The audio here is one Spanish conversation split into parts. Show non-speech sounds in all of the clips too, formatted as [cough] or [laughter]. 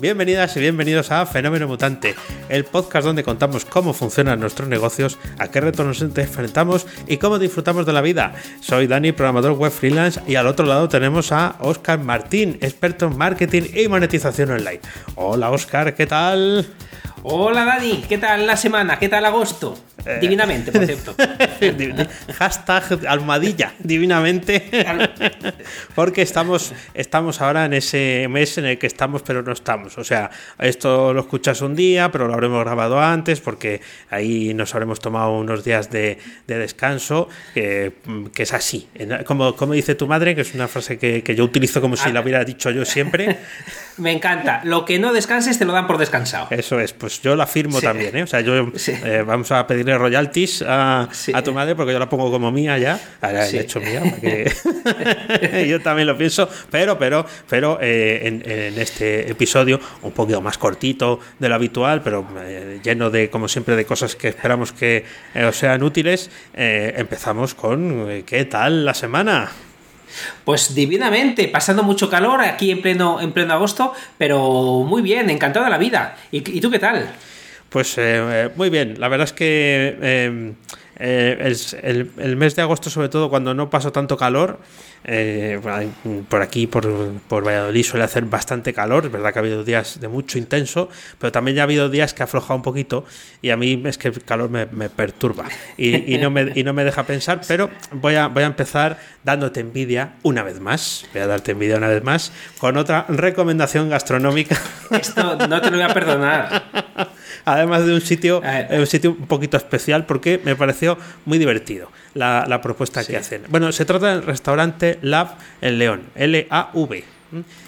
Bienvenidas y bienvenidos a Fenómeno Mutante, el podcast donde contamos cómo funcionan nuestros negocios, a qué retos nos enfrentamos y cómo disfrutamos de la vida. Soy Dani, programador web freelance, y al otro lado tenemos a Oscar Martín, experto en marketing y monetización online. Hola Oscar, ¿qué tal? Hola Dani, ¿qué tal la semana? ¿Qué tal agosto? Eh. Divinamente, por cierto. [laughs] Hashtag almohadilla, divinamente. Porque estamos, estamos ahora en ese mes en el que estamos, pero no estamos. O sea, esto lo escuchas un día, pero lo habremos grabado antes, porque ahí nos habremos tomado unos días de, descanso, que, es así. Como, como dice tu madre, que es una frase que, yo utilizo como si ah. la hubiera dicho yo siempre. [laughs] Me encanta. Lo que no descanses te lo dan por descansado. Eso es, pues yo la firmo también, ¿eh? O sea, yo eh, vamos a pedirle royalties a, tu madre porque yo la pongo como mía ya. Ahora he hecho mía. [laughs] yo también lo pienso, pero, pero, pero eh, en, este episodio un poquito más cortito de lo habitual, pero lleno de, como siempre, de cosas que esperamos que os sean útiles, empezamos con ¿qué tal la semana? Pues divinamente, pasando mucho calor aquí en pleno, en pleno agosto, pero muy bien, encantado de la vida. ¿Y, y tú qué tal? Pues eh, eh, muy bien, la verdad es que eh, el, el, mes de agosto, sobre todo cuando no paso tanto calor, por aquí, por, por, Valladolid, suele hacer bastante calor. Es verdad que ha habido días de mucho intenso, pero también ya ha habido días que ha aflojado un poquito y a mí es que el calor me, perturba y, y, no me, y no me deja pensar. Pero voy a, voy a empezar dándote envidia una vez más. Voy a darte envidia una vez más con otra recomendación gastronómica. Esto no te lo voy a perdonar. Además de un sitio, un sitio un poquito especial porque me pareció muy divertido la, propuesta que hacen. Bueno, se trata del restaurante Lab en León, L-A-V.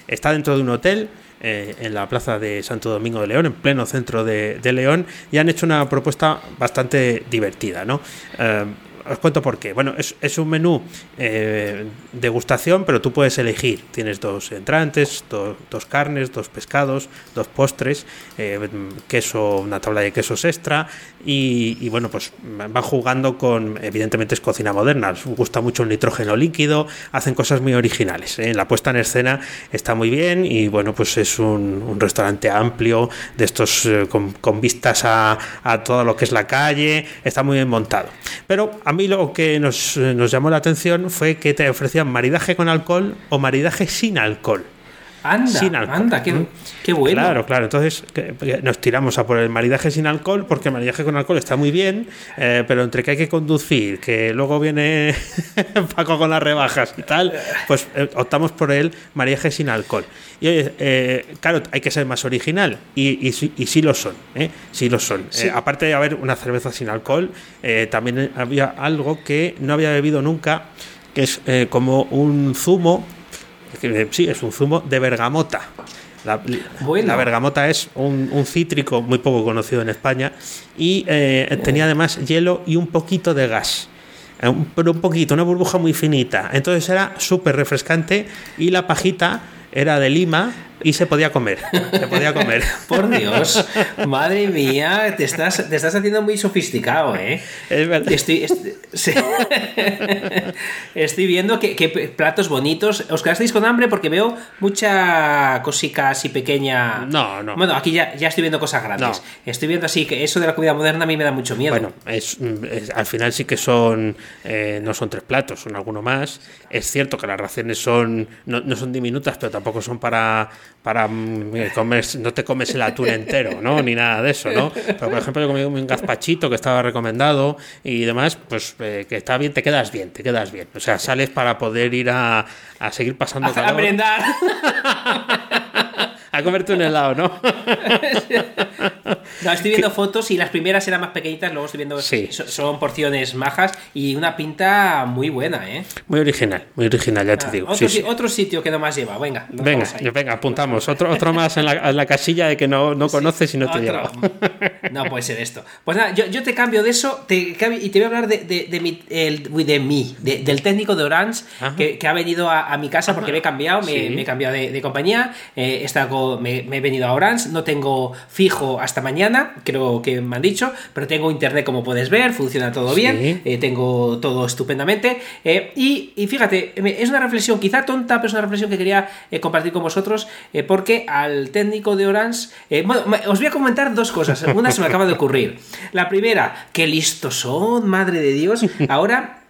Está dentro de un hotel eh, en la plaza de Santo Domingo de León, en pleno centro de, León, y han hecho una propuesta bastante divertida, ¿no? Eh, os cuento por qué. Bueno, es, es un menú eh, degustación, pero tú puedes elegir. Tienes dos entrantes, dos carnes, dos pescados, dos postres, eh, queso, una tabla de quesos extra y, bueno, pues van jugando con, evidentemente es cocina moderna, gusta mucho el nitrógeno líquido, hacen cosas muy originales. ¿eh? La puesta en escena está muy bien y bueno, pues es un, restaurante amplio, de estos con, con, vistas a, a todo lo que es la calle, está muy bien montado. Pero a mí lo que nos, nos llamó la atención fue que te ofrecían maridaje con alcohol o maridaje sin alcohol. Anda, anda, qué, qué, bueno. Claro, claro. Entonces nos tiramos a por el maridaje sin alcohol, porque el maridaje con alcohol está muy bien, eh, pero entre que hay que conducir, que luego viene [laughs] Paco con las rebajas y tal, pues eh, optamos por el maridaje sin alcohol. Y eh, claro, hay que ser más original, y, y, sí lo son, ¿eh? Sí lo son. aparte de haber una cerveza sin alcohol, también había algo que no había bebido nunca, que es como un zumo sí, es un zumo de bergamota. La, bergamota es un, cítrico muy poco conocido en España y eh, tenía además hielo y un poquito de gas. Eh, pero un poquito, una burbuja muy finita. Entonces era súper refrescante y la pajita era de lima y se podía comer. Se podía comer. [laughs] Por Dios, madre mía, te estás, te estás haciendo muy sofisticado, ¿eh? [laughs] Es verdad. Estoy, estoy, viendo que, platos bonitos. ¿Os quedasteis con hambre? Porque veo mucha cosica así pequeña. No, no. Bueno, aquí ya, ya estoy viendo cosas grandes. Estoy viendo así que eso de la comida moderna a mí me da mucho miedo. Bueno, es, al final sí que son. Eh, no son tres platos, son alguno más. Es cierto que las raciones son no, no son diminutas, pero tampoco son para para mm, eh, comer, no te comes el atún entero, ¿no? Ni nada de eso, ¿no? Pero, por ejemplo, yo comí un gazpachito que estaba recomendado y demás, pues eh, que está bien, te quedas bien, te quedas bien. O sea, sales para poder ir a, a seguir pasando a, calor. A [laughs] a comerte un helado, ¿no? [laughs] No, estoy viendo fotos y las primeras eran más pequeñitas, luego estoy viendo. Sí. Son porciones majas y una pinta muy buena, ¿eh? Muy original, muy original, ya te ah, digo. Otro, sitio que no más lleva, venga. Venga, venga, apuntamos. Otro, otro más en la, casilla de que no, no conoces y no te lleva. No puede ser esto. Pues nada, yo, te cambio de eso te, y te voy a hablar de, de, mi, el, de mí, del técnico de Orange que, ha venido a, mi casa porque me he cambiado, me, he cambiado de, compañía, eh, me, he venido a Orange, no tengo fijo hasta mañana, creo que me han dicho, pero tengo internet como puedes ver, funciona todo bien, eh, tengo todo estupendamente. Eh, y, y, fíjate, es una reflexión quizá tonta, pero es una reflexión que quería compartir con vosotros porque al técnico de Orange, bueno, os voy a comentar dos cosas. Una se me acaba de ocurrir. La primera, qué listos son, madre de Dios. [laughs] Ahora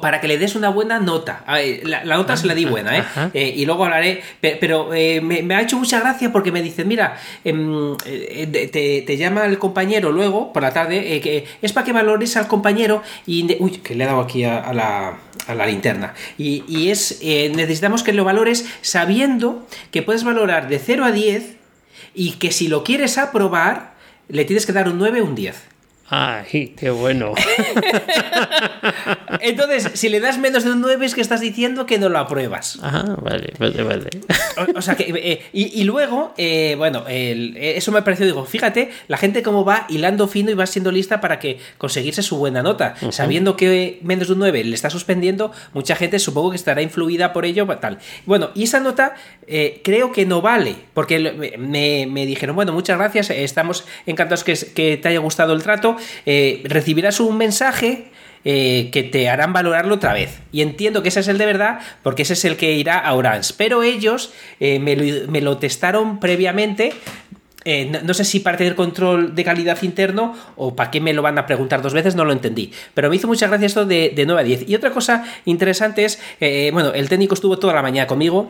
para que le des una buena nota. La, nota se la di buena, ¿eh? eh y luego hablaré, pero eh, me, ha hecho mucha gracia porque me dice, mira, em, eh, te, llama el compañero luego, por la tarde, que es para que valores al compañero y... Uy, que le he dado aquí a, la, a la, linterna. Y, y es, necesitamos que lo valores sabiendo que puedes valorar de 0 a 10 y que si lo quieres aprobar, le tienes que dar un 9 o un 10. ¡Ay, qué bueno! [laughs] Entonces, si le das menos de un 9 es que estás diciendo que no lo apruebas. Ah, vale, vale, vale. O, sea que, eh, y, luego, eh, bueno, eso me pareció, digo, fíjate, la gente cómo va hilando fino y va siendo lista para que conseguirse su buena nota. Sabiendo que menos de un 9 le está suspendiendo, mucha gente supongo que estará influida por ello, tal. Bueno, y esa nota eh, creo que no vale, porque me, dijeron, bueno, muchas gracias, estamos encantados que, que te haya gustado el trato eh, recibirás un mensaje eh, que te harán valorarlo otra vez. Y entiendo que ese es el de verdad, porque ese es el que irá a Orange. Pero ellos eh, me, lo, testaron previamente. no, sé si para tener control de calidad interno o para qué me lo van a preguntar dos veces, no lo entendí. Pero me hizo mucha gracia esto de, de 9 a 10. Y otra cosa interesante es, bueno, el técnico estuvo toda la mañana conmigo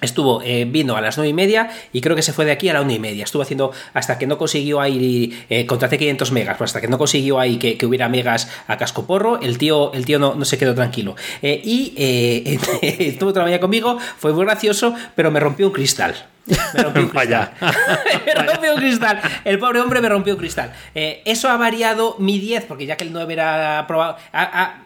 Estuvo, eh, vino a las nueve y media y creo que se fue de aquí a la una y media. Estuvo haciendo hasta que no consiguió ahí, eh, contraté 500 megas, pues hasta que no consiguió ahí que, hubiera megas a casco porro, el tío, el tío no, no se quedó tranquilo. Eh, y eh, [laughs] estuvo mañana conmigo, fue muy gracioso, pero me rompió un cristal. Me rompió un [laughs] cristal. [laughs] me rompió un cristal. El pobre hombre me rompió un cristal. eso ha variado mi 10, porque ya que el 9 era aprobado. ¿Ha,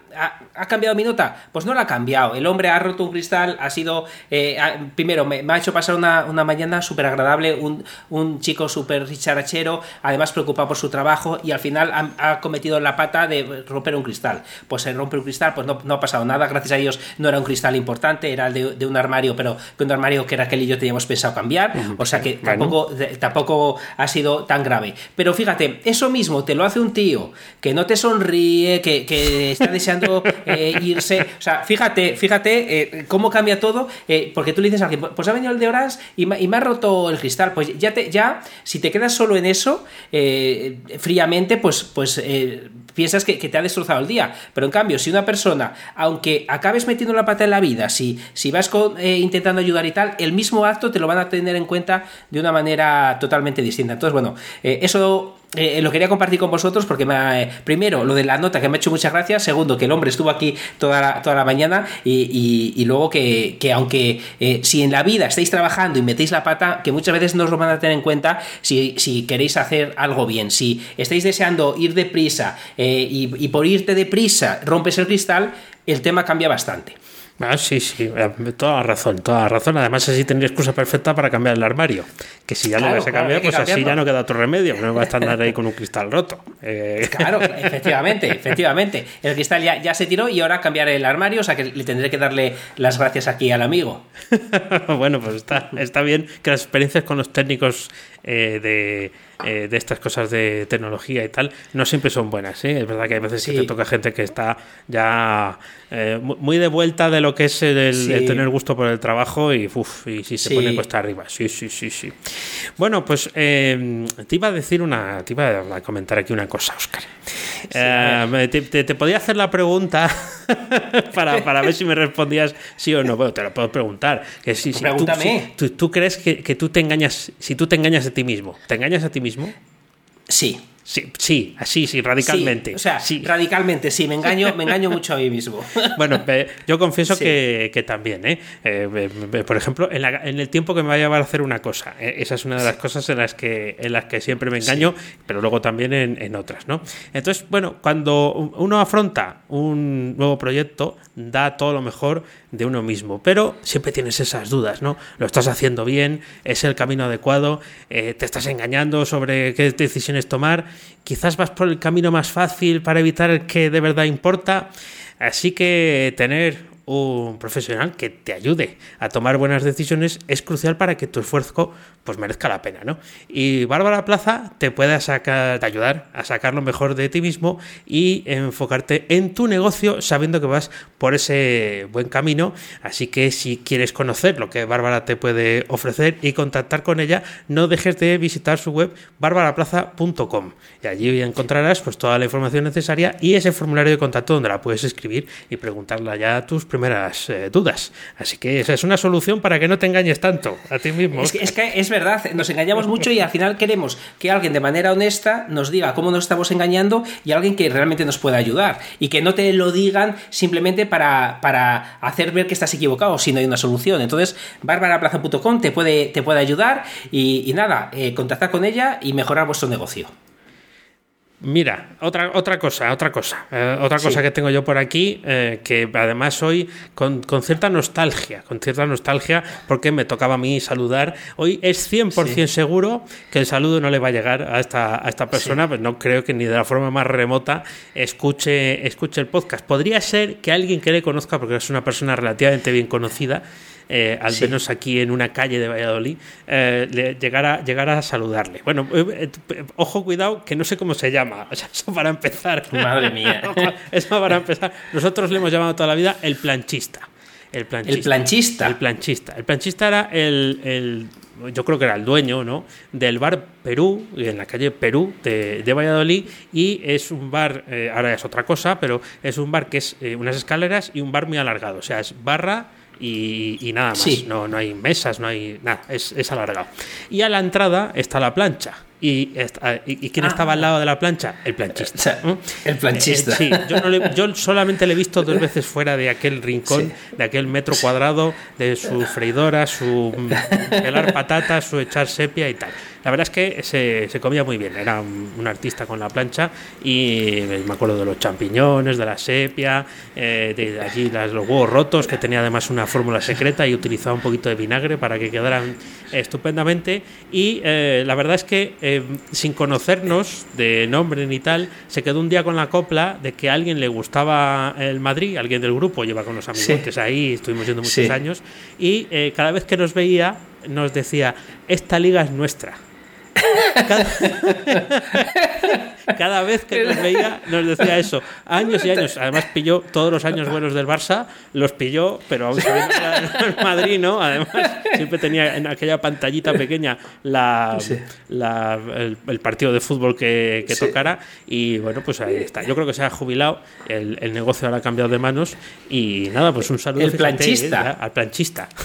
cambiado mi nota? Pues no la ha cambiado. El hombre ha roto un cristal, ha sido. Eh, primero, me, ha hecho pasar una, mañana súper agradable, un, chico súper charachero, además preocupado por su trabajo y al final ha, cometido la pata de romper un cristal. Pues se rompe un cristal, pues no, ha pasado nada, gracias a Dios no era un cristal importante, era el de, un armario, pero que un armario que era aquel y yo teníamos pensado cambiar, o sea que tampoco, tampoco ha sido tan grave. Pero fíjate, eso mismo te lo hace un tío que no te sonríe, que, que está deseando eh, irse. O sea, fíjate, fíjate eh, cómo cambia todo, eh, porque tú le dices a alguien, pues ha venido el de Orange y, me ha roto el cristal. Pues ya, te, ya si te quedas solo en eso, fríamente, pues, pues piensas que, te ha destrozado el día. Pero en cambio, si una persona, aunque acabes metiendo la pata en la vida, si, si vas intentando ayudar y tal, el mismo acto te lo van a tener en cuenta de una manera totalmente distinta. Entonces, bueno, eso eh, lo quería compartir con vosotros porque me, primero lo de la nota que me ha hecho muchas gracias, segundo que el hombre estuvo aquí toda la, toda la mañana y, luego que, aunque eh, si en la vida estáis trabajando y metéis la pata, que muchas veces no os lo van a tener en cuenta si, si queréis hacer algo bien, si estáis deseando ir deprisa eh, y, y por irte deprisa rompes el cristal, el tema cambia bastante. Ah, sí, sí, eh, toda razón, toda razón. Además, así tendría excusa perfecta para cambiar el armario. Que si ya lo vas a cambiar, pues así ya no queda otro remedio. No va a estar ahí con un cristal roto. Eh, claro, [laughs] efectivamente, efectivamente. El cristal ya, ya, se tiró y ahora cambiar el armario, o sea que le tendré que darle las gracias aquí al amigo. [laughs] bueno, pues está, está bien que las experiencias con los técnicos eh, de eh, de estas cosas de tecnología y tal, no siempre son buenas. ¿eh? Es verdad que a veces sí. te toca gente que está ya eh, muy de vuelta de lo que es el, tener gusto por el trabajo y, uf, y si se pone cuesta arriba. Sí, sí, sí, sí. Bueno, pues te iba a decir una, te iba a comentar aquí una cosa, Oscar. te, podía hacer la pregunta [laughs] para, para, ver si me respondías sí o no. Bueno, te lo puedo preguntar. Que si, si tú, crees que, que, tú te engañas, si tú te engañas a ti mismo, ¿te engañas a ti mismo? Sí, Sí, sí, así, sí, radicalmente. o sea, sí. radicalmente, sí, me engaño, me engaño mucho a mí mismo. [laughs] Bueno, yo confieso que, también, ¿eh? ¿eh? por ejemplo, en, el tiempo que me va a llevar a hacer una cosa. ¿eh? Esa es una de las cosas en las que, en las que siempre me engaño, pero luego también en, en, otras, ¿no? Entonces, bueno, cuando uno afronta un nuevo proyecto, da todo lo mejor de uno mismo, pero siempre tienes esas dudas, ¿no? Lo estás haciendo bien, es el camino adecuado, te estás engañando sobre qué decisiones tomar quizás vas por el camino más fácil para evitar el que de verdad importa. Así que tener un profesional que te ayude a tomar buenas decisiones es crucial para que tu esfuerzo pues merezca la pena, ¿no? Y Bárbara Plaza te puede sacar, ayudar a sacar lo mejor de ti mismo y enfocarte en tu negocio sabiendo que vas por ese buen camino. Así que si quieres conocer lo que Bárbara te puede ofrecer y contactar con ella, no dejes de visitar su web barbaraplaza.com y allí encontrarás pues toda la información necesaria y ese formulario de contacto donde la puedes escribir y preguntarle ya a tus primeras eh, dudas. Así que esa es una solución para que no te engañes tanto a ti mismo. Es que, es que es verdad, nos engañamos mucho y al final queremos que alguien de manera honesta nos diga cómo nos estamos engañando y alguien que realmente nos pueda ayudar. Y que no te lo digan simplemente para, para hacer ver que estás equivocado, si no hay una solución. Entonces, barbaraplaza.com te puede, te puede ayudar y, nada, eh, contactar con ella y mejorar vuestro negocio. Mira, otra, otra cosa, otra cosa, eh, otra cosa que tengo yo por aquí, eh, que además hoy con, cierta nostalgia, con cierta nostalgia, porque me tocaba a mí saludar. Hoy es 100% seguro que el saludo no le va a llegar a esta, a esta persona, pues no creo que ni de la forma más remota escuche, escuche el podcast. Podría ser que alguien que le conozca, porque es una persona relativamente bien conocida, eh, al menos aquí en una calle de Valladolid, eh, llegar, a, a saludarle. Bueno, eh, ojo, cuidado, que no sé cómo se llama. [laughs] eso para empezar. Madre mía. [laughs] eso para empezar. Nosotros le hemos llamado toda la vida el planchista. El planchista. El planchista. El planchista. El planchista era el, yo creo que era el dueño, ¿no? Del bar Perú, en la calle Perú de, Valladolid, y es un bar, ahora es otra cosa, pero es un bar que es unas escaleras y un bar muy alargado, o sea, es barra y, nada más. No, no hay mesas, no hay nada, es, es alargado. Y a la entrada está la plancha. ¿Y, y, quién estaba al lado de la plancha? El planchista. ¿Mm? El planchista. sí, yo, solamente le he visto dos veces fuera de aquel rincón, de aquel metro cuadrado, de su freidora, su pelar patatas, su echar sepia y tal. La verdad es que se, comía muy bien, era un, artista con la plancha y me acuerdo de los champiñones, de la sepia, eh, de, allí los huevos rotos, que tenía además una fórmula secreta y utilizaba un poquito de vinagre para que quedaran estupendamente. Y eh, la verdad es que eh, sin conocernos de nombre ni tal, se quedó un día con la copla de que a alguien le gustaba el Madrid, alguien del grupo, lleva con los amigos ahí, estuvimos yendo muchos años, y cada vez que nos veía nos decía, esta liga es nuestra. [laughs] Cada, vez que nos veía nos decía eso. Años y años. Además pilló todos los años buenos del Barça, los pilló, pero aún sabiendo el Madrid, ¿no? Además siempre tenía en aquella pantallita pequeña la, el, partido de fútbol que, tocara y bueno, pues ahí está. Yo creo que se ha jubilado, el, negocio ahora ha cambiado de manos y nada, pues un saludo. El planchista. ¿eh? al planchista. [laughs]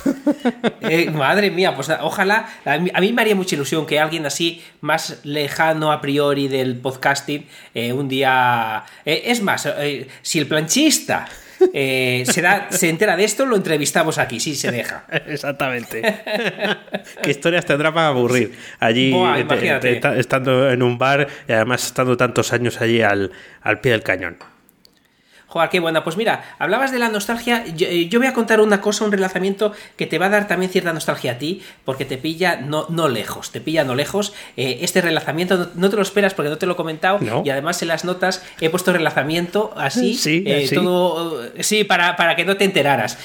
Eh, madre mía, pues ojalá, a mí me haría mucha ilusión que alguien así más lejano a priori del podcasting, eh, un día... Eh, es más, eh, si el planchista... se, da, se entera de esto, lo entrevistamos aquí, si se deja. [laughs] Exactamente. [laughs] ¿Qué historias tendrá para aburrir? Allí, estando en un bar y además estando tantos años allí al, al pie del cañón. Joder, qué buena. Pues mira, hablabas de la nostalgia. Eh, yo, voy a contar una cosa, un relacionamiento que te va a dar también cierta nostalgia a ti, porque te pilla no, no lejos, te pilla no lejos. Eh, este relacionamiento no, te lo esperas porque no te lo he comentado y además en las notas he puesto relacionamiento así, sí, eh, todo, sí, para, para, que no te enteraras.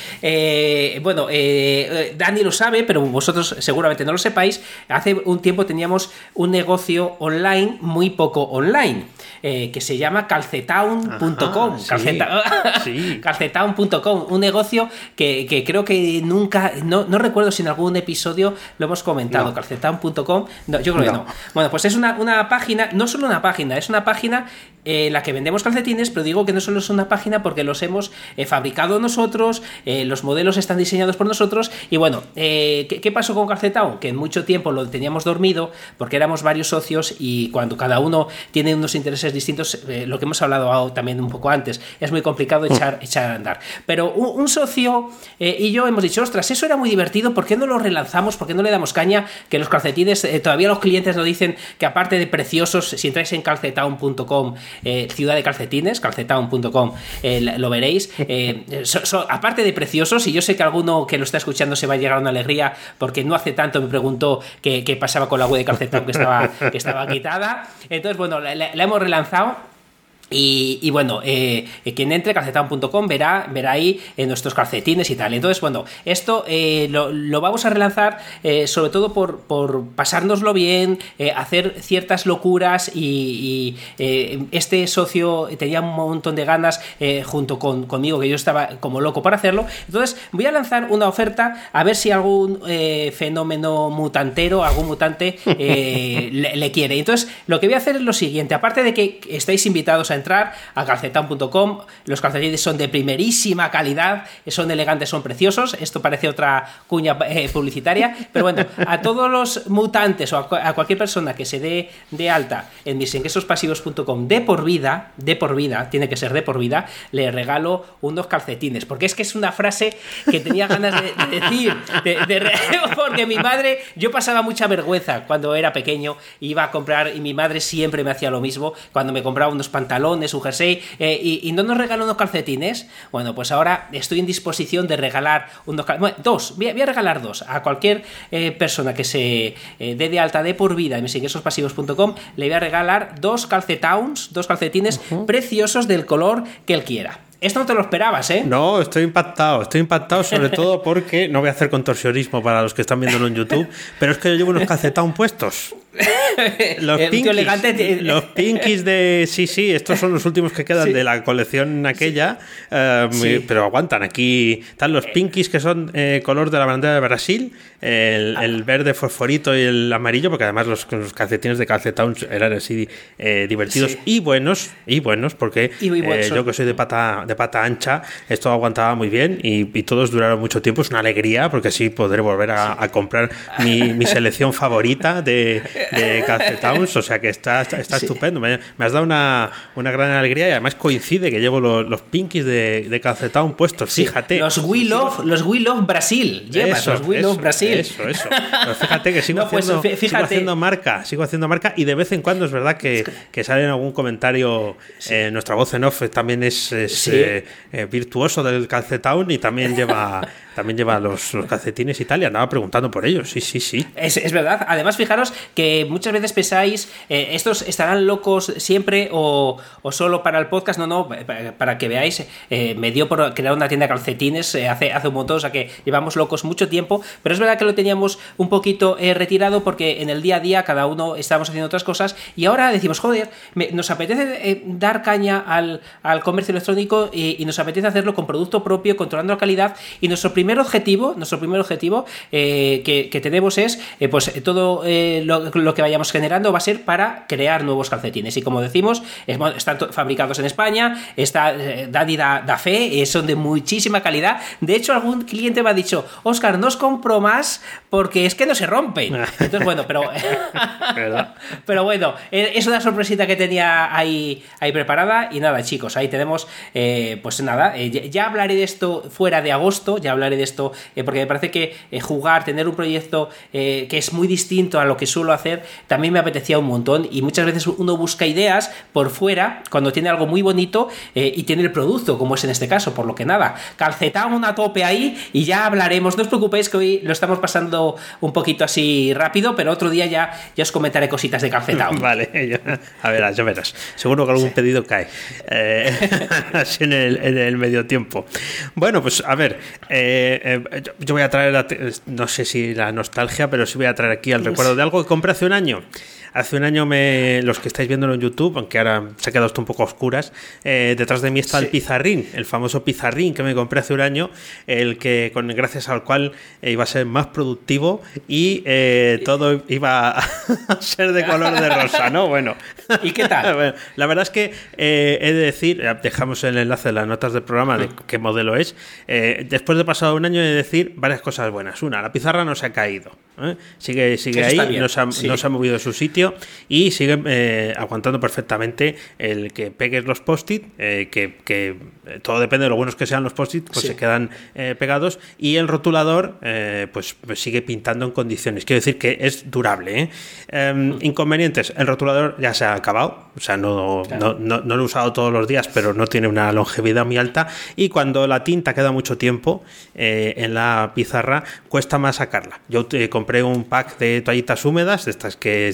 bueno, Dani lo sabe, pero vosotros seguramente no lo sepáis. Hace un tiempo teníamos un negocio online, muy poco online, que se llama calcetown.com. calcetown.com, [laughs] un negocio que, creo que nunca, no, recuerdo si en algún episodio lo hemos comentado, calcetown.com, no, yo creo que no. Bueno, pues es una, una página, no solo una página, es una página en la que vendemos calcetines, pero digo que no solo es una página porque los hemos eh, fabricado nosotros, eh, los modelos están diseñados por nosotros y bueno, eh, ¿qué, pasó con Calcetao? Que en mucho tiempo lo teníamos dormido porque éramos varios socios y cuando cada uno tiene unos intereses distintos, lo que hemos hablado también un poco antes, es muy complicado mm. echar, echar a andar. Pero un, socio y yo hemos dicho, ostras, eso era muy divertido, ¿por qué no lo relanzamos? ¿Por qué no le damos caña? Que los calcetines, todavía los clientes nos dicen que aparte de preciosos, si entráis en calcetown.com, eh, ciudad de calcetines, calcetown.com, eh, lo veréis. [laughs] Eh, aparte de preciosos, y yo sé que alguno que lo está escuchando se va a llegar a una alegría, porque no hace tanto me preguntó qué, pasaba con la web de Calcetown que estaba, que estaba quitada. Entonces, bueno, la hemos relanzado y, bueno, eh, quien entre calcetón.com verá, verá ahí en nuestros calcetines y tal. Entonces, bueno, esto eh, lo, vamos a relanzar eh, sobre todo por, por pasárnoslo bien, hacer ciertas locuras y, este socio tenía un montón de ganas junto con, conmigo, que yo estaba como loco para hacerlo. Entonces, voy a lanzar una oferta a ver si algún fenómeno mutantero, algún mutante [laughs] le, le, quiere. Entonces, lo que voy a hacer es lo siguiente, aparte de que estáis invitados a entrar a calcetan.com. Los calcetines son de primerísima calidad, son elegantes, son preciosos. Esto parece otra cuña eh, publicitaria, pero bueno, a todos los mutantes o a, cualquier persona que se dé de alta en misenguesospasivos.com de por vida, de por vida, tiene que ser de por vida, le regalo unos calcetines, porque es que es una frase que tenía ganas de, decir, [laughs] porque mi madre, yo pasaba mucha vergüenza cuando era pequeño, iba a comprar y mi madre siempre me hacía lo mismo, cuando me compraba unos pantalones, de su jersey, eh, y, no nos regaló unos calcetines. Bueno, pues ahora estoy en disposición de regalar unos calcetines. dos, voy a, regalar dos. A cualquier eh, persona que se eh, dé de alta de por vida en misingresospasivos.com, le voy a regalar dos calcetowns, dos calcetines preciosos del color que él quiera. Esto no te lo esperabas, ¿eh? No, estoy impactado. Estoy impactado sobre [laughs] todo porque no voy a hacer contorsionismo para los que están viéndolo en YouTube, pero es que yo llevo unos calcetowns puestos. [laughs] Los pinkies, los pinkies de. Sí, sí, estos son los últimos que quedan de la colección aquella, eh, pero aguantan. Aquí están los pinkies que son eh, color de la bandera de Brasil, el, ah. verde fosforito y el amarillo, porque además los, los calcetines de calcetowns eran así eh, divertidos y buenos, y buenos, porque yo que soy de pata, de pata ancha, esto aguantaba muy bien y, todos duraron mucho tiempo. Es una alegría, porque así podré volver a, comprar mi, mi selección [laughs] favorita de de Calcetowns, o sea que está, está, estupendo. Me, has dado una, una, gran alegría y además coincide que llevo los, los pinkies de, de Calcetown puestos, fíjate. Los We Love, los Love Brasil, llevas los We Love Brasil. Eso, eso. Pero fíjate que sigo, [laughs] pues, haciendo, sigo, haciendo, marca, sigo haciendo marca y de vez en cuando es verdad que, que sale en algún comentario, eh, nuestra voz en off también es, eh, eh, virtuoso del Calcetown y también lleva también lleva los, los, calcetines y tal, y andaba preguntando por ellos. Sí, sí, sí. Es, es verdad. Además, fijaros que muchas veces pensáis, eh, estos estarán locos siempre o, o, solo para el podcast. No, no, para que veáis, eh, me dio por crear una tienda de calcetines eh, hace, hace un montón, o sea que llevamos locos mucho tiempo, pero es verdad que lo teníamos un poquito retirado porque en el día a día cada uno estábamos haciendo otras cosas y ahora decimos, joder, nos apetece dar caña al, al comercio electrónico y, y, nos apetece hacerlo con producto propio, controlando la calidad y nuestro primer objetivo, nuestro primer objetivo eh, que, tenemos es, eh, pues todo eh, lo, que vayamos generando va a ser para crear nuevos calcetines. Y como decimos, están fabricados en España, está Daddy da, fe, son de muchísima calidad. De hecho, algún cliente me ha dicho, Oscar, no os compro más porque es que no se rompen. Entonces, bueno, pero. [laughs] [laughs] pero bueno, es una sorpresita que tenía ahí, ahí preparada. Y nada, chicos, ahí tenemos, pues nada, ya hablaré de esto fuera de agosto, ya hablaré de esto, eh, porque me parece que eh, jugar, tener un proyecto eh, que es muy distinto a lo que suelo hacer, también me apetecía un montón. Y muchas veces uno busca ideas por fuera cuando tiene algo muy bonito y tiene el producto, como es en este caso, por lo que nada, calcetamos a tope ahí y ya hablaremos, no os preocupéis que hoy lo estamos pasando un poquito así rápido, pero otro día ya, ya os comentaré cositas de calcetado. [laughs] vale, a ver, ya verás, seguro que algún pedido cae [laughs] así en el, en el medio tiempo. Bueno, pues a ver, eh, eh, yo voy a traer, no sé si la nostalgia, pero sí voy a traer aquí el recuerdo de algo que compré hace un año. Hace un año me, los que estáis viéndolo en YouTube, aunque ahora se ha quedado esto un poco oscuras, eh, detrás de mí está el pizarrín, el famoso pizarrín que me compré hace un año, el que con gracias al cual iba a ser más productivo y todo iba [laughs] a ser de color de rosa, ¿no? Bueno. ¿Y qué tal? [laughs] la verdad es que he de decir, dejamos el enlace de las notas del programa de qué modelo es. después de pasado un año he de decir varias cosas buenas. Una, la pizarra no se ha caído. ¿eh? Sigue, sigue ahí, no se, ha, movido de su sitio y sigue eh, aguantando perfectamente el que pegues los post-it, eh, que, todo depende de lo buenos que sean los post-it, pues se quedan pegados y el rotulador pues, pues, sigue pintando en condiciones. Quiero decir que es durable. Em, inconvenientes, el rotulador ya se ha acabado, o sea, no, no, no, no, lo he usado todos los días, pero no tiene una longevidad muy alta y cuando la tinta queda mucho tiempo en la pizarra, cuesta más sacarla. Yo te compré un pack de toallitas húmedas, de estas que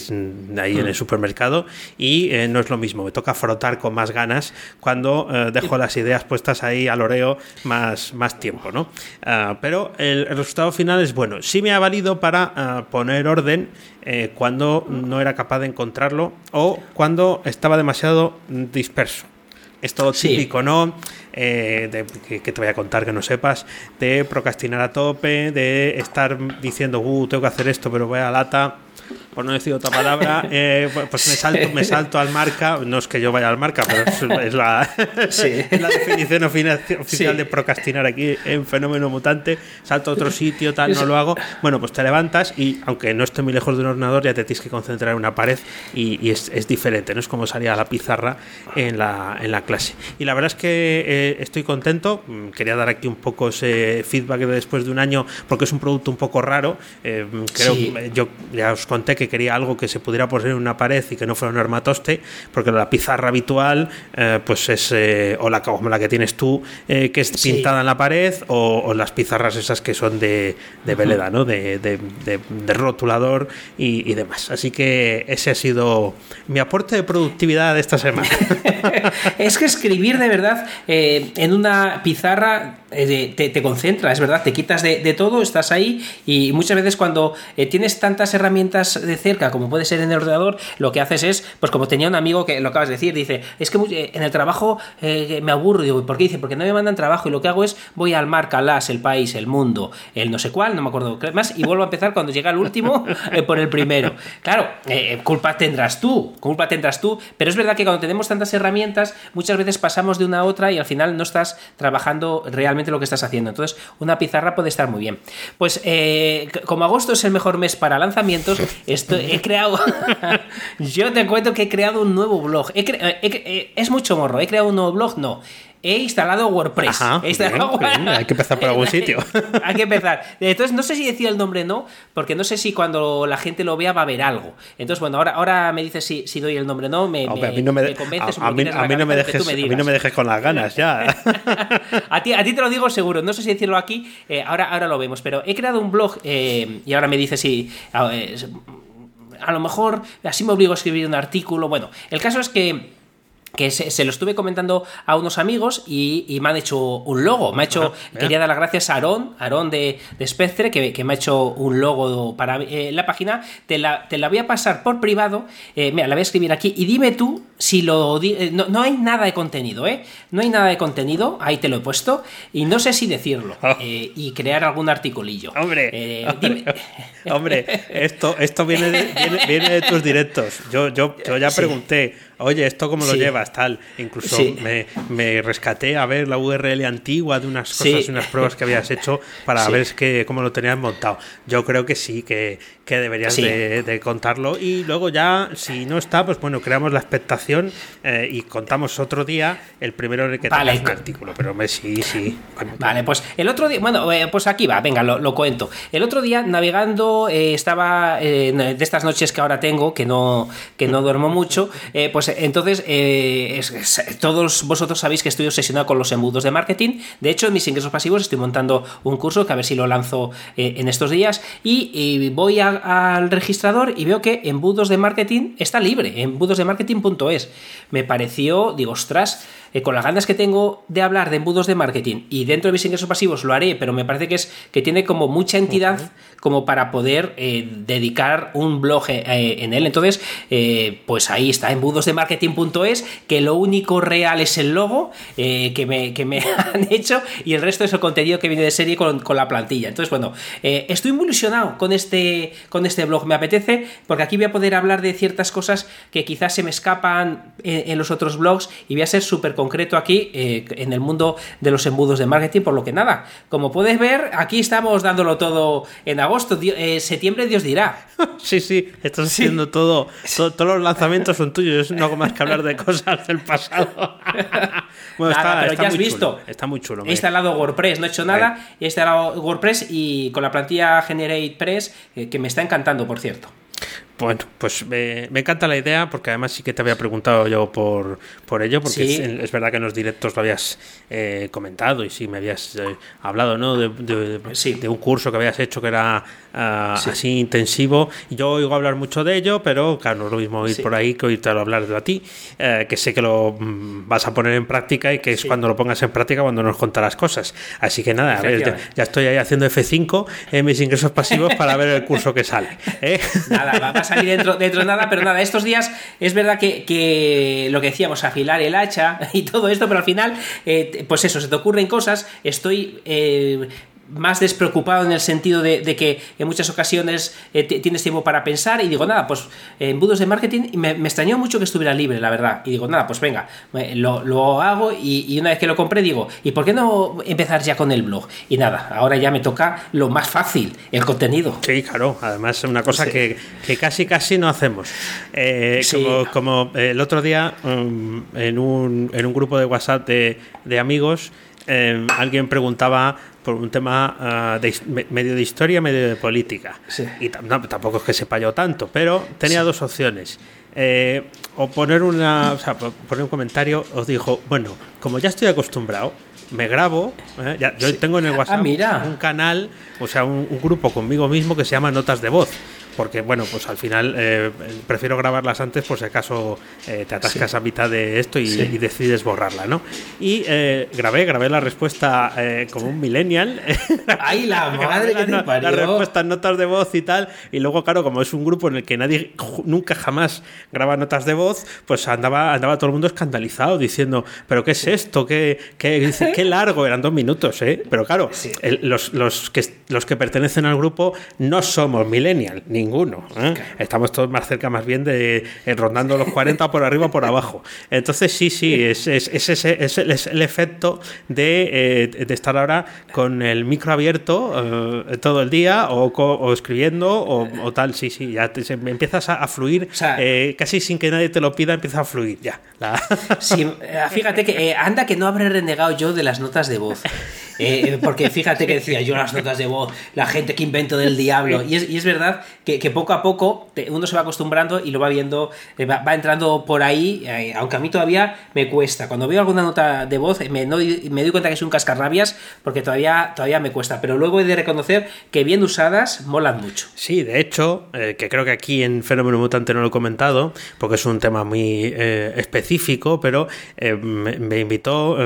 ahí en el mm. supermercado, y eh, no es lo mismo. Me toca frotar con más ganas cuando eh, dejo las ideas puestas ahí al oreo más, más tiempo, ¿no? Ah, pero el, resultado final es bueno. Sí me ha valido para ah, poner orden eh, cuando no era capaz de encontrarlo o cuando estaba demasiado disperso. Esto típico, ¿no? Eh, que, te voy a contar que no sepas, de procrastinar a tope, de estar diciendo, uh, tengo que hacer esto, pero voy a lata por no decir otra palabra, [laughs] eh, pues me salto, me salto al marca, no es que yo vaya al marca, pero es, la, [laughs] [laughs] la, definición oficial de procrastinar aquí en fenómeno mutante, salto a otro sitio, tal, no lo hago. Bueno, pues te levantas y aunque no esté muy lejos de un ordenador, ya te tienes que concentrar en una pared y, es, diferente, no es como salía a la pizarra en la, en la clase. Y la verdad es que eh, estoy contento, mm, quería dar aquí un poco ese feedback de después de un año, porque es un producto un poco raro, eh, creo, yo ya os conté que quería algo que se pudiera poner en una pared y que no fuera un armatoste, porque la pizarra habitual, eh, pues es eh, o la como la que tienes tú, eh, que es pintada en la pared, o, las pizarras esas que son de, de veleda, ¿no? De, de, rotulador y, demás. Así que ese ha sido mi aporte de productividad de esta semana. [laughs] es que escribir de verdad en una pizarra te, te, concentra, es verdad, te quitas de, todo, estás ahí y muchas veces cuando tienes tantas herramientas de cerca como puede ser en el ordenador, lo que haces es, pues como tenía un amigo que lo acabas de decir, dice, es que eh, en el trabajo eh, me aburro, digo, ¿por qué? Dice, porque no me mandan trabajo y lo que hago es voy al marca, las, el país, el mundo, el no sé cuál, no me acuerdo más, y vuelvo a empezar cuando llega el último [laughs] eh, por el primero. Claro, culpa tendrás tú, culpa tendrás tú, pero es verdad que cuando tenemos tantas herramientas, muchas veces pasamos de una a otra y al final no estás trabajando realmente lo que estás haciendo. Entonces, una pizarra puede estar muy bien. Pues como agosto es el mejor mes para lanzamientos, [laughs] esto, he creado. [laughs] yo te cuento que he creado un nuevo blog. es mucho morro. ¿He creado un nuevo blog? No he instalado WordPress. [laughs] Hay que empezar por algún sitio. [laughs] hay que empezar. Entonces, no sé si decía el nombre no, porque no sé si cuando la gente lo vea va a ver algo. Entonces, bueno, ahora, ahora me dices si, si doy el nombre no, me, a mí no me, convences. A, mí, no me dejes, a mí no me dejes con las ganas ya. [laughs] a, ti, a ti te lo digo seguro. No sé si decirlo aquí, eh, ahora, ahora lo vemos. Pero he creado un blog eh, y ahora me dices si a lo mejor así me obligo a escribir un artículo. Bueno, el caso es que que se, lo estuve comentando a unos amigos y, me han hecho un logo. Me ha hecho, quería dar las gracias a Aarón, Aarón de, de Spectre, que, me ha hecho un logo para eh, la página. Te la, te la, voy a pasar por privado. Eh, mira, la voy a escribir aquí. Y dime tú si lo. Eh, no, no, hay nada de contenido, ¿eh? No hay nada de contenido. Ahí te lo he puesto. Y no sé si decirlo. Oh. y crear algún articulillo. Hombre. [laughs] Hombre, esto, esto viene, de, viene, de tus directos. Yo, yo, yo ya pregunté oye, ¿esto cómo lo llevas? Tal. Incluso me, rescaté a ver la URL antigua de unas cosas, unas pruebas que habías hecho para [laughs] ver que, cómo lo tenías montado. Yo creo que sí, que, que deberías de, contarlo. Y luego ya, si no está, pues bueno, creamos la expectación eh, y contamos otro día el primero en el que vale. un artículo. Pero me, sí, sí. Vale, pues el otro día, bueno, eh, pues aquí va, venga, lo, cuento. El otro día, navegando, eh, estaba de estas noches que ahora tengo, que no, que no duermo mucho, pues entonces todos vosotros sabéis que estoy obsesionado con los embudos de marketing. De hecho, en mis ingresos pasivos estoy montando un curso que a ver si lo lanzo en estos días y voy al registrador y veo que embudos de marketing está libre, embudosdemarketing.es. Me pareció, digo, ostras, eh, con las ganas que tengo de hablar de embudos de marketing y dentro de mis ingresos pasivos lo haré, pero me parece que es que tiene como mucha entidad como para poder eh, dedicar un blog en él. Entonces, pues ahí está, embudosdemarketing.es, que lo único real es el logo que, me, que me [laughs] han hecho y el resto es el contenido que viene de serie con, con la plantilla. Entonces, bueno, estoy muy ilusionado con este, con este blog. Me apetece porque aquí voy a poder hablar de ciertas cosas que quizás se me escapan en, los otros blogs y voy a ser súper concreto aquí eh, en el mundo de los embudos de marketing, por lo que nada, como puedes ver, aquí estamos dándolo todo en agosto, eh, septiembre Dios dirá. [laughs] Sí, sí, estás haciendo todo, todos los lanzamientos son tuyos, no hago más que hablar de cosas del pasado. [laughs] bueno, está, pero ya has visto, está muy chulo. He instalado WordPress, no he hecho nada, he instalado WordPress y con la plantilla GeneratePress, eh, que me está encantando, por cierto. Bueno, pues me, encanta la idea porque además sí que te había preguntado yo por, por ello, porque es, verdad que en los directos lo habías eh, comentado y sí me habías eh, hablado ¿no? De, de, un curso que habías hecho que era ah, así intensivo. Yo oigo hablar mucho de ello, pero claro, no es lo mismo ir por ahí que oírte hablar de a ti, eh, que sé que lo mm, vas a poner en práctica y que es cuando lo pongas en práctica cuando nos contarás cosas. Así que nada, a ver, ya, estoy ahí haciendo F5 en mis ingresos pasivos para ver el curso que sale. Nada, va a salir dentro, dentro de nada, pero nada, estos días es verdad que, lo que decíamos, afilar el hacha y todo esto, pero al final, eh, pues eso, se te ocurren cosas, estoy eh, más despreocupado en el sentido de, que en muchas ocasiones eh, tienes tiempo para pensar y digo, nada, pues en budos de marketing me, me, extrañó mucho que estuviera libre, la verdad. Y digo, nada, pues venga, lo, hago y, una vez que lo compré digo, ¿y por qué no empezar ya con el blog? Y nada, ahora ya me toca lo más fácil, el contenido. Sí, claro, además es una cosa que, casi casi no hacemos. Eh, como, el otro día um, en, un, en un grupo de WhatsApp de, de amigos, eh, alguien preguntaba por un tema ah, de, medio de historia, medio de política. Y tampoco es que sepa yo tanto, pero tenía dos opciones. Eh, o poner una, o sea, poner un comentario, os dijo, bueno, como ya estoy acostumbrado, me grabo, ¿eh? yo tengo en el ah, WhatsApp un canal, o sea, un, grupo conmigo mismo que se llama Notas de Voz porque bueno, pues al final eh, prefiero grabarlas antes por si acaso eh, te atascas a mitad de esto y, decides borrarla, ¿no? Y eh, grabé, grabé la respuesta como un millennial. [laughs] ¡Ay, la madre que te parió! La respuesta en notas de voz y tal, y luego, claro, como es un grupo en el que nadie nunca jamás graba notas de voz, pues andaba, andaba todo el mundo escandalizado diciendo, ¿pero qué es esto? ¿Qué, qué, qué [laughs] largo? Eran dos minutos, ¿eh? Pero claro, los, los, que, los que pertenecen al grupo no somos millennial, ni ninguno. ¿eh? Estamos todos más cerca, más bien, de eh, rondando los 40 por arriba por abajo. Entonces, sí, sí, es, es, ese, es, el, efecto de, eh, de, estar ahora con el micro abierto todo el día o, escribiendo o, tal. Sí, sí, ya te, empiezas a, fluir casi sin que nadie te lo pida, empieza a fluir ya. [laughs] fíjate que anda que no habré renegado yo de las notas de voz. Porque fíjate que decía yo las notas de voz, la gente que invento del diablo. Y es, y es verdad que, poco a poco uno se va acostumbrando y lo va viendo, eh, va, entrando por ahí, eh, aunque a mí todavía me cuesta. Cuando veo alguna nota de voz me, me doy cuenta que es un cascarrabias porque todavía, todavía me cuesta. Pero luego he de reconocer que bien usadas molan mucho. Sí, de hecho, que creo que aquí en Fenómeno Mutante no lo he comentado porque es un tema muy específico, pero me, me, invitó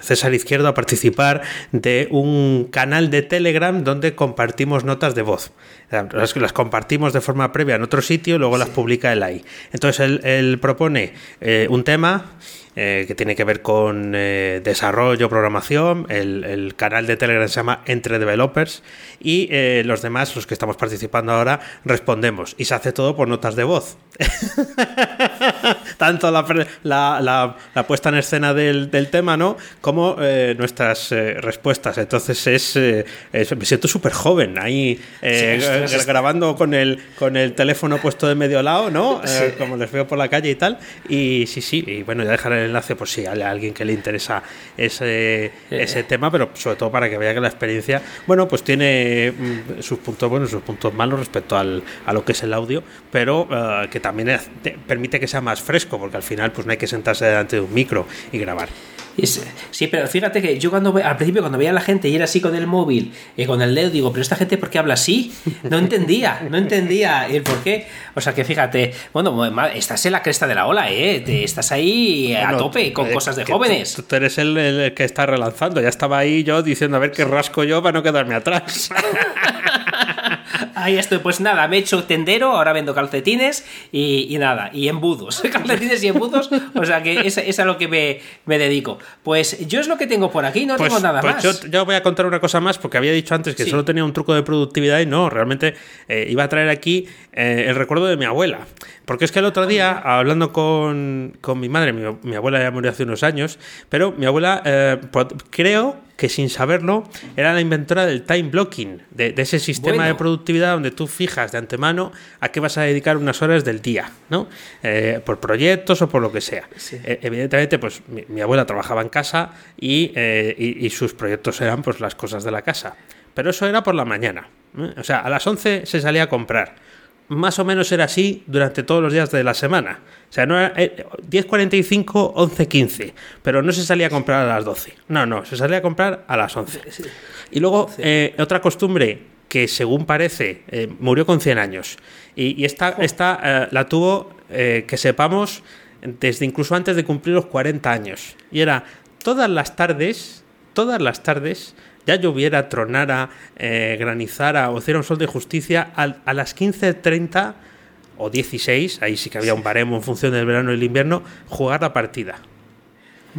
César Izquierdo a participar de un canal de Telegram donde compartimos notas de voz. Las, las compartimos de forma previa en otro sitio y luego las publica él ahí. Entonces él, propone eh, un tema eh, que tiene que ver con eh, desarrollo, programación. El, canal de Telegram se llama Entre Developers y los demás, los que estamos participando ahora, respondemos. Y se hace todo por notas de voz. [laughs] Tanto la, puesta en escena del, tema, ¿no? Como nuestras respuestas. Entonces es, me siento súper joven ahí grabando con el, con el teléfono puesto de medio lado, ¿no? [laughs] Eh, como les veo por la calle y tal. Y sí, sí, y bueno, ya dejaré el enlace por si hay alguien que le interesa ese, ese tema, pero sobre todo para que vea que la experiencia, bueno, pues tiene mm, sus puntos buenos, sus puntos malos respecto al, a lo que es el audio, pero eh, que también permite que sea más fresco, porque al final pues no hay que sentarse delante de un micro y grabar. Sí, pero fíjate que yo cuando al principio cuando veía a la gente y era así con el móvil y con el dedo, digo, pero esta gente ¿por qué habla así? No entendía, no entendía el por qué. O sea que fíjate, bueno, estás en la cresta de la ola, ¿eh? Estás ahí a tope con eh, cosas de jóvenes. Tú, eres el, que está relanzando. Ya estaba ahí yo diciendo a ver qué rasco yo para no quedarme atrás. [laughs] Ahí estoy, pues nada, me he hecho tendero, ahora vendo calcetines y, nada, y embudos. [laughs] calcetines y embudos, o sea que es, a lo que me, dedico. Pues yo es lo que tengo por aquí, no pues, tengo nada pues más. Yo, voy a contar una cosa más, porque había dicho antes que solo tenía un truco de productividad y no, realmente eh, iba a traer aquí eh, el recuerdo de mi abuela. Porque es que el otro día, hablando con, mi madre, mi, abuela ya murió hace unos años, pero mi abuela eh, creo que sin saberlo era la inventora del time blocking, de, ese sistema de productividad donde tú fijas de antemano a qué vas a dedicar unas horas del día, ¿no? Eh, por proyectos o por lo que sea. Eh, evidentemente, pues mi, abuela trabajaba en casa eh, y, y, sus proyectos eran pues las cosas de la casa. Pero eso era por la mañana. O sea, a las 11 se salía a comprar más o menos era así durante todos los días de la semana. O sea, no era 10.45, 11.15, pero no se salía a comprar a las 12. No, no, se salía a comprar a las 11. Y luego, eh, otra costumbre que según parece eh, murió con 100 años. Y, esta, esta eh, la tuvo, que sepamos, desde incluso antes de cumplir los 40 años. Y era todas las tardes, todas las tardes, ya lloviera, tronara, eh, granizara o hiciera un sol de justicia, a, las 15.30 o 16, ahí sí que había un baremo en función del verano y el invierno, jugar la partida.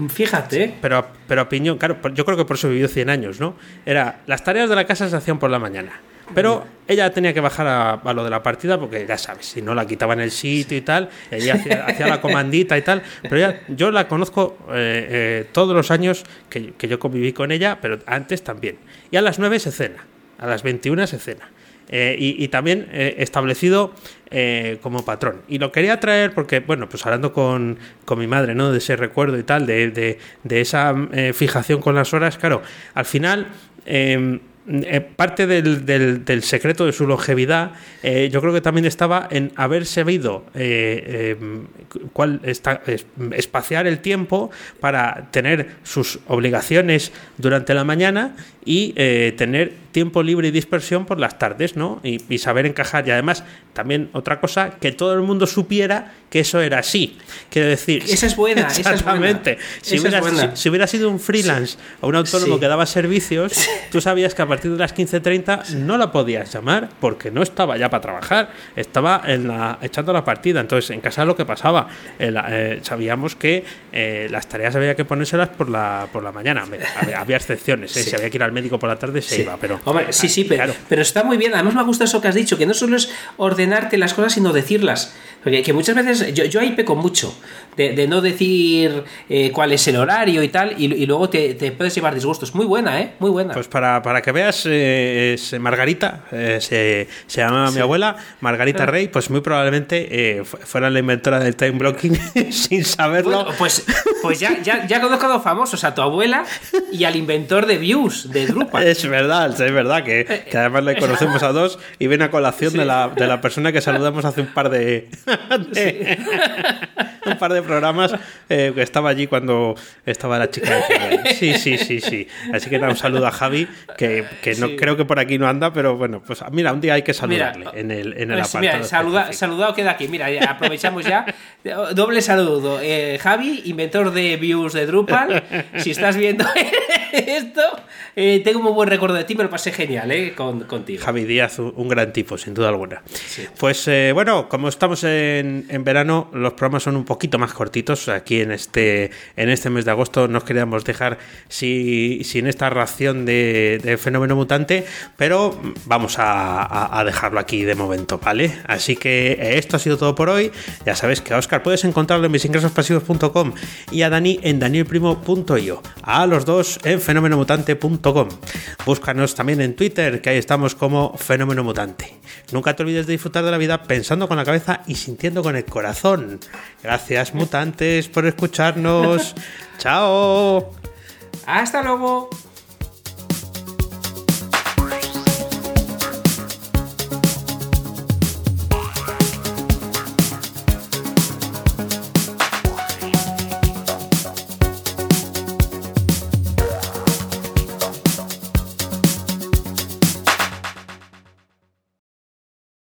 Fíjate. Pero, pero a piñón, claro, yo creo que por eso vivió 100 años, ¿no? Era, las tareas de la casa se hacían por la mañana. Pero ella tenía que bajar a, lo de la partida porque ya sabes, si no la quitaban el sitio y tal, ella hacía, [laughs] la comandita y tal. Pero yo la conozco eh, eh, todos los años que, yo conviví con ella, pero antes también. Y a las 9 se cena, a las 21 se cena. Eh, y, también establecido como patrón. Y lo quería traer porque, bueno, pues hablando con, mi madre, ¿no? De ese recuerdo y tal, de, de esa fijación con las horas, claro, al final eh, parte del, del, secreto de su longevidad, eh, yo creo que también estaba en haber sabido eh, cuál está, espaciar el tiempo para tener sus obligaciones durante la mañana y tener tiempo libre y dispersión por las tardes, ¿no? Y, y, saber encajar. Y además, también otra cosa, que todo el mundo supiera que eso era así. Quiero decir. Esa es buena, exactamente. Si, hubiera, sido un freelance o un autónomo que daba servicios, tú sabías que a partir de las 15.30 no la podías llamar porque no estaba ya para trabajar, estaba en la, echando la partida. Entonces, en casa lo que pasaba, eh, eh, sabíamos que eh, las tareas había que ponérselas por la, por la mañana. Había, excepciones, si había que ir al médico por la tarde se iba, pero. Sí, sí, pero, pero está muy bien. Además, me gusta eso que has dicho, que no solo es ordenarte las cosas, sino decirlas. Porque que muchas veces yo, yo ahí peco mucho de, no decir eh, cuál es el horario y tal, y, luego te, puedes llevar disgustos. Muy buena, ¿eh? Muy buena. Pues para, que veas, eh, es Margarita, eh, se, se llama mi abuela, Margarita ah. Rey, pues muy probablemente fuera la inventora del time blocking [laughs] sin saberlo. pues, pues ya, ya, ya conozco a dos famosos, a tu abuela y al inventor de Views, de Drupal. Es verdad, es verdad, que, además le conocemos a dos y viene a colación de, la, de la persona que saludamos hace un par de, [laughs] [laughs] un par de programas eh, que estaba allí cuando estaba la chica de Sí, sí, sí, sí. Así que nada, un saludo a Javi, que, no creo que por aquí no anda, pero bueno, pues mira, un día hay que saludarle en el, en el pues Mira, saludado queda aquí. Mira, aprovechamos ya. Doble saludo. Eh, Javi, inventor de views de Drupal. Si estás viendo [laughs] esto, eh, tengo un buen recuerdo de ti, me lo pasé genial eh, con, contigo. Javi Díaz, un, gran tipo, sin duda alguna. Pues bueno, como estamos en, en verano, los programas son un poquito más cortitos. Aquí en este, en este mes de agosto nos queríamos dejar sin esta ración de, fenómeno mutante, pero vamos a, dejarlo aquí de momento, ¿vale? Así que esto ha sido todo por hoy. Ya sabes que a Oscar puedes encontrarlo en misingresospasivos.com y a Dani en danielprimo.io. A los dos en fenomenomutante.com. Búscanos también en Twitter, que ahí estamos como Fenómeno Mutante. Nunca te olvides de disfrutar de la vida pensando con la cabeza y sintiendo con el corazón. Gracias, mutantes, por escucharnos. [laughs] Chao. Hasta luego.